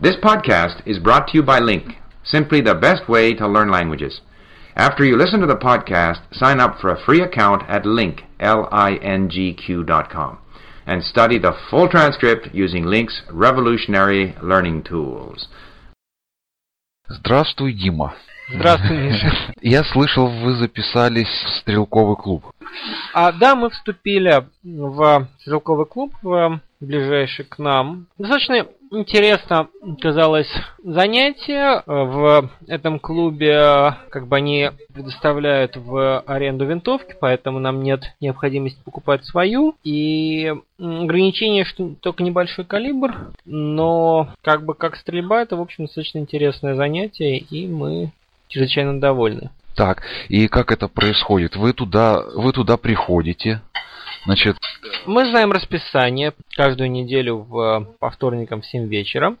This podcast is brought to you by Link, simply the best way to learn languages. After you listen to the podcast, sign up for a free account at link, L-I-N-G-Q dot com, and study the full transcript using Link's revolutionary learning tools. Здравствуй, Дима. Здравствуй, Миша. Я слышал, вы записались в стрелковый клуб. А, да, мы вступили в стрелковый клуб, в ближайший к нам. Достаточно интересно казалось занятие. В этом клубе как бы они предоставляют в аренду винтовки, поэтому нам нет необходимости покупать свою. И ограничение, что только небольшой калибр, но как бы как стрельба, это, в общем, достаточно интересное занятие, и мы чрезвычайно довольны. Так, и как это происходит? Вы туда, вы туда приходите, значит... Мы знаем расписание каждую неделю в, по вторникам в 7 вечера.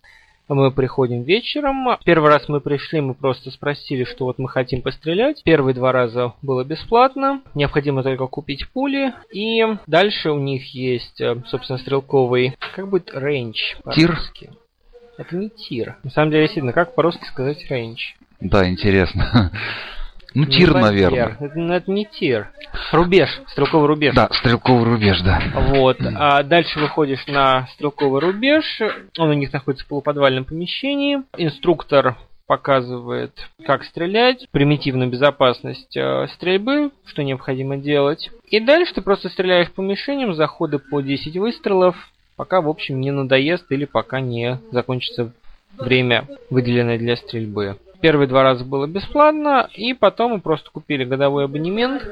Мы приходим вечером. Первый раз мы пришли, мы просто спросили, что вот мы хотим пострелять. Первые два раза было бесплатно. Необходимо только купить пули. И дальше у них есть, э, собственно, стрелковый, как будет, range. Тир? Это не тир. На самом деле, действительно, как по-русски сказать range? Да, интересно. Ну, Не тир, вольер. наверное. Это, ну, это не тир. Рубеж, стрелковый рубеж. Да, стрелковый рубеж, да. Вот. А дальше выходишь на стрелковый рубеж. Он у них находится в полуподвальном помещении. Инструктор показывает, как стрелять, примитивную безопасность э, стрельбы, что необходимо делать. И дальше ты просто стреляешь по мишеням, заходы по 10 выстрелов, пока, в общем, не надоест или пока не закончится время, выделенное для стрельбы. Первые два раза было бесплатно, и потом мы просто купили годовой абонемент,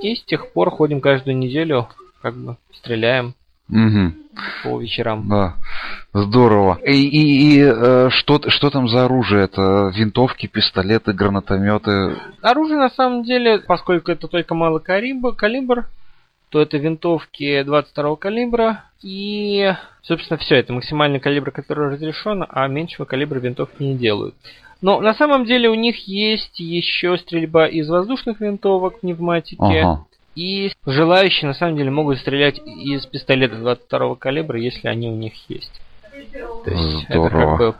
и с тех пор ходим каждую неделю, как бы стреляем Угу. по вечерам. Да, здорово. И, и, и, э, что, что там за оружие? Это винтовки, пистолеты, гранатометы? Оружие на самом деле, поскольку это только малый калибр, калибр то это винтовки 22 калибра и, собственно, все. Это максимальный калибр, который разрешен, а меньшего калибра винтовки не делают. Но на самом деле у них есть еще стрельба из воздушных винтовок, пневматики. Ага. И желающие на самом деле могут стрелять из пистолетов 22 калибра, если они у них есть. То есть это Здорово. как бы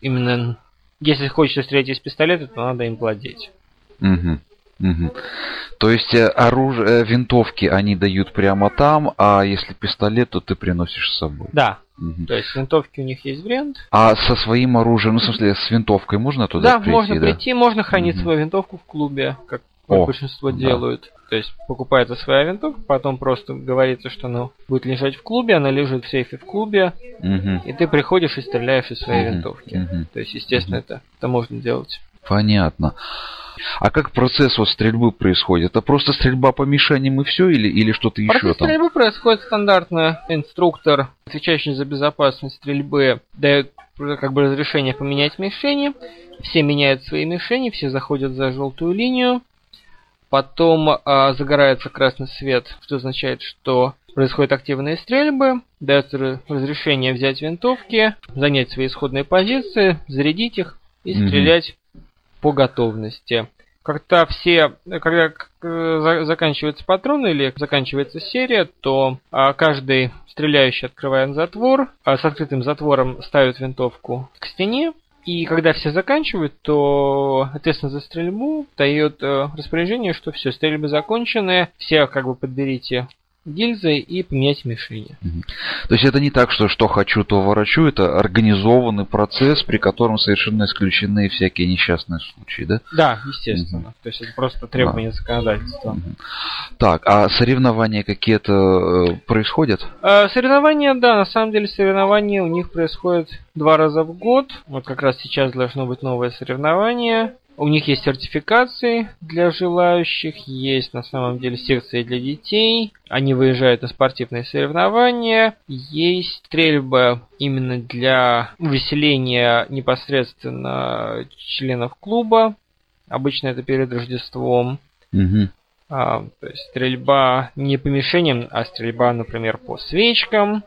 именно если хочется стрелять из пистолета, то надо им владеть. Мгм. То есть э, оружие, э, винтовки они дают прямо там, а если пистолет, то ты приносишь с собой. Да, Мгм. то есть винтовки у них есть вариант. А со своим оружием, ну, в смысле, с винтовкой можно туда да, прийти, можно да? прийти, можно хранить Мгм. свою винтовку в клубе, как О, большинство да. делают. То есть покупается своя винтовка, потом просто говорится, что она будет лежать в клубе, она лежит в сейфе в клубе, Мгм. и ты приходишь и стреляешь из своей Мгм. винтовки. Мгм. То есть, естественно, это, это можно делать. Понятно. А как процесс вот стрельбы происходит? Это просто стрельба по мишеням и все, или, или что-то еще Процесс там? стрельбы происходит стандартно. Инструктор, отвечающий за безопасность стрельбы, дает как бы разрешение поменять мишени. Все меняют свои мишени, все заходят за желтую линию. Потом а, загорается красный свет, что означает, что происходят активные стрельбы. Ра- разрешение взять винтовки, занять свои исходные позиции, зарядить их и Мгм. стрелять по готовности. Когда все, когда э, за- заканчиваются патроны или заканчивается серия, то а, каждый стреляющий открывает затвор, а с открытым затвором ставит винтовку к стене, и когда все заканчивают, то ответственно за стрельбу дает э, распоряжение, что все, стрельбы закончены, все как бы подберите гильзы и поменяйте мишени. То есть это не так, что что хочу, то ворочу. Это организованный процесс, при котором совершенно исключены всякие несчастные случаи, да? Да, естественно. То есть это просто требование законодательства. Мгм. Так, а соревнования какие-то э, происходят? Э, Соревнования, да, на самом деле соревнования у них происходят два раза в год. Вот как раз сейчас должно быть новое соревнование. У них есть сертификации для желающих, есть на самом деле секции для детей. Они выезжают на спортивные соревнования. Есть стрельба именно для увеселения непосредственно членов клуба. Обычно это перед Рождеством. А, то есть стрельба не по мишеням, а стрельба, например, по свечкам.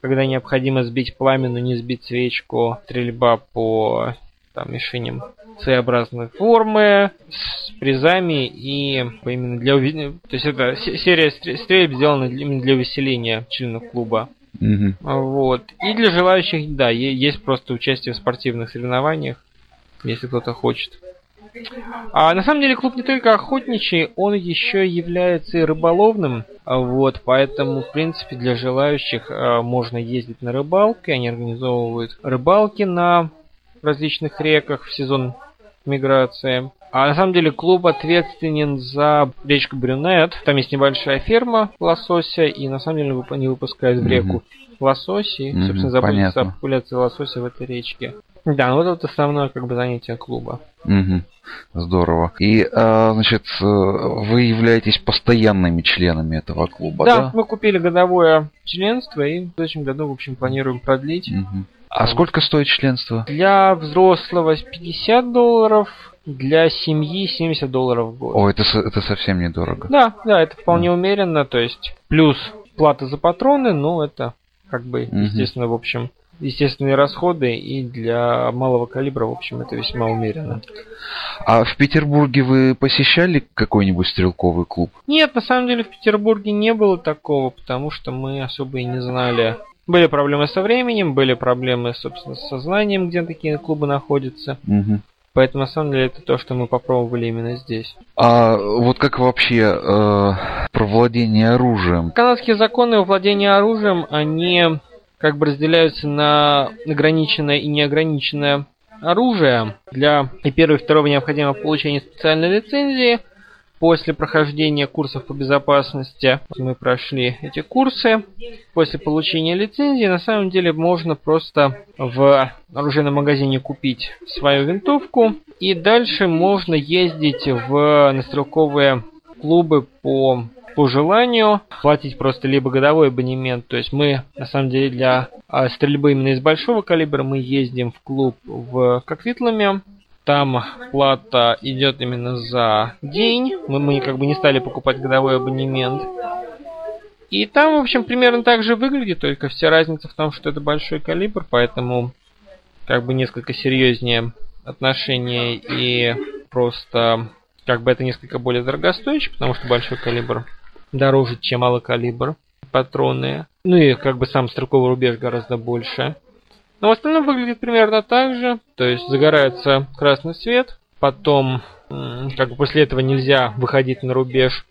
Когда необходимо сбить пламя, но не сбить свечку. Стрельба по там, мишеням своеобразной формы, с призами и именно для То есть это се- серия стр- стрельб сделана именно для увеселения членов клуба. Мгм. Вот. И для желающих, да, есть просто участие в спортивных соревнованиях, если кто-то хочет. А на самом деле клуб не только охотничий, он еще является и рыболовным. Вот, поэтому, в принципе, для желающих а, можно ездить на рыбалки. Они организовывают рыбалки на различных реках в сезон миграции. А на самом деле клуб ответственен за речку Брюнет. Там есть небольшая ферма лосося, и на самом деле они выпускают в реку лосось, и, Мгм, собственно, заботятся о популяции лосося в этой речке. Да, ну вот это основное как бы занятие клуба. Мгм. Здорово. И, а, значит, э, вы являетесь постоянными членами этого клуба, да, да? мы купили годовое членство и в следующем году, в общем, планируем продлить. Мгм. А сколько стоит членство? Для взрослого 50 долларов, для семьи 70 долларов в год. О, это, это совсем недорого. Да, да, это вполне умеренно, то есть плюс плата за патроны, но это как бы, Мгм. естественно, в общем, естественные расходы, и для малого калибра, в общем, это весьма умеренно. А в Петербурге вы посещали какой-нибудь стрелковый клуб? Нет, на самом деле в Петербурге не было такого, потому что мы особо и не знали. Были проблемы со временем, были проблемы, собственно, с сознанием, где такие клубы находятся. Мгм. Поэтому, на самом деле, это то, что мы попробовали именно здесь. А вот как вообще э, про владение оружием? Канадские законы о владении оружием, они как бы разделяются на ограниченное и неограниченное оружие. Для и первого, и второго необходимо получение специальной лицензии. После прохождения курсов по безопасности мы прошли эти курсы. После получения лицензии на самом деле можно просто в оружейном магазине купить свою винтовку. И дальше можно ездить в настрелковые клубы по по желанию платить просто либо годовой абонемент. То есть мы, на самом деле, для а, стрельбы именно из большого калибра мы ездим в клуб в Коквитламе. Там плата идет именно за день. Мы, мы как бы не стали покупать годовой абонемент. И там, в общем, примерно так же выглядит, только вся разница в том, что это большой калибр, поэтому как бы несколько серьезнее отношения и просто как бы это несколько более дорогостоящее, потому что большой калибр дороже, чем малый калибр патроны. Ну и как бы сам стрелковый рубеж гораздо больше. Но в остальном выглядит примерно так же. То есть загорается красный свет, потом как бы после этого нельзя выходить на рубеж.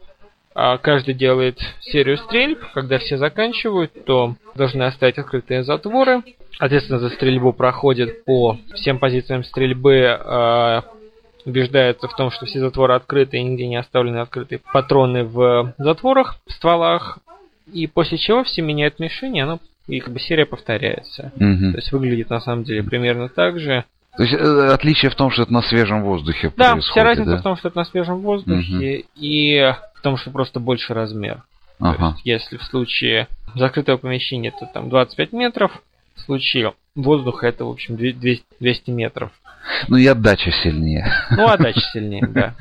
А каждый делает серию стрельб. Когда все заканчивают, то должны оставить открытые затворы. Ответственно за стрельбу проходит по всем позициям стрельбы а, убеждается в том, что все затворы открыты и нигде не оставлены открытые патроны в затворах, в стволах. И после чего все меняют мишени, оно и как бы серия повторяется. Мгм. То есть выглядит на самом деле примерно так же. То есть э, отличие в том, что это на свежем воздухе Да, происходит, вся разница да? в том, что это на свежем воздухе и в том, что просто больше размер. То Ага. есть, если в случае закрытого помещения это там 25 метров, в случае воздуха это, в общем, 200, 200 метров. Ну и отдача сильнее. Ну, а дальше сильнее, да.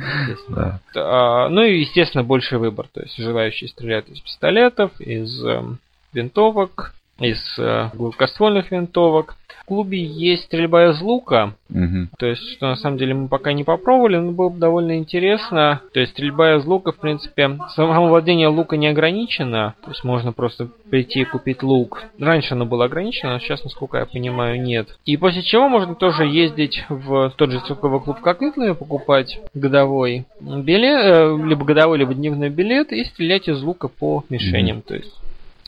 Да. А, Ну и, естественно, больший выбор. То есть желающие стреляют из пистолетов, из эм, винтовок, из э, гладкоствольных винтовок. В клубе есть стрельба из лука, Мгм. то есть, что на самом деле мы пока не попробовали, но было бы довольно интересно. То есть, стрельба из лука, в принципе, само владение лука не ограничено. То есть, можно просто прийти и купить лук. Раньше оно было ограничено, а сейчас, насколько я понимаю, нет. И после чего можно тоже ездить в тот же стрелковый клуб, как Итлами, покупать годовой билет, э, либо годовой, либо дневной билет и стрелять из лука по мишеням. То есть,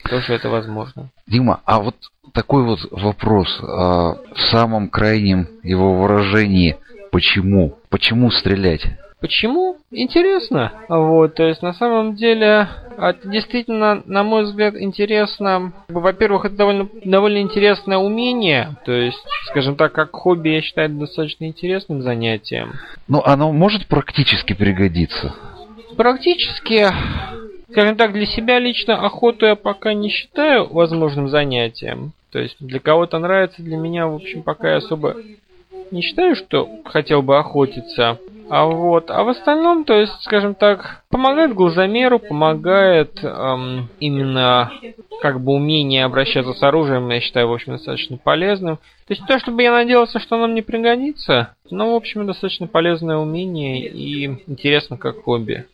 тоже это возможно. Дима, а вот такой вот вопрос. а, в самом крайнем его выражении, почему? Почему стрелять? Почему? Интересно. Вот, то есть на самом деле а, это действительно, на мой взгляд, интересно. Во-первых, это довольно, довольно интересное умение. То есть, скажем так, как хобби я считаю это достаточно интересным занятием. Ну, оно может практически пригодиться. Практически, скажем так, для себя лично охоту я пока не считаю возможным занятием. То есть для кого-то нравится, для меня, в общем, пока я особо не считаю, что хотел бы охотиться. А вот, а в остальном, то есть, скажем так, помогает глазомеру, помогает эм, именно как бы умение обращаться с оружием, я считаю, в общем, достаточно полезным. То есть то, чтобы я надеялся, что оно мне пригодится, но, в общем, достаточно полезное умение и интересно как хобби.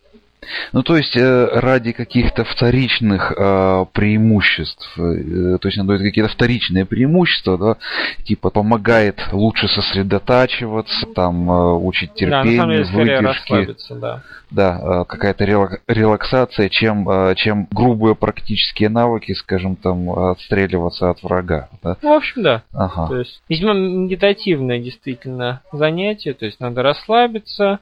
Ну, то есть э, ради каких-то вторичных э, преимуществ, э, то есть он дает какие-то вторичные преимущества, да, типа помогает лучше сосредотачиваться, там э, учить терпению, да, на самом деле, выдержки. Да, да какая-то релаксация, чем, чем грубые практические навыки, скажем, там, отстреливаться от врага. Да? Ну, в общем, да. Ага. То есть, видимо, медитативное действительно занятие, то есть надо расслабиться,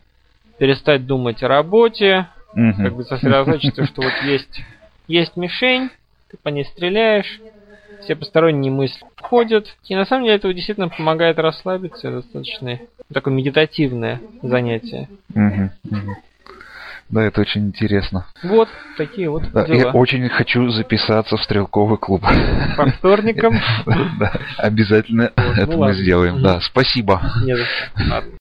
перестать думать о работе, угу. как бы сосредоточиться, что вот есть, есть мишень, ты по ней стреляешь, все посторонние мысли входят. И на самом деле это действительно помогает расслабиться, достаточно такое медитативное занятие. Угу, угу. Да, это очень интересно. Вот такие вот да, дела. Я очень хочу записаться в стрелковый клуб. По вторникам. Да, обязательно это мы сделаем. Да, спасибо. Не за что.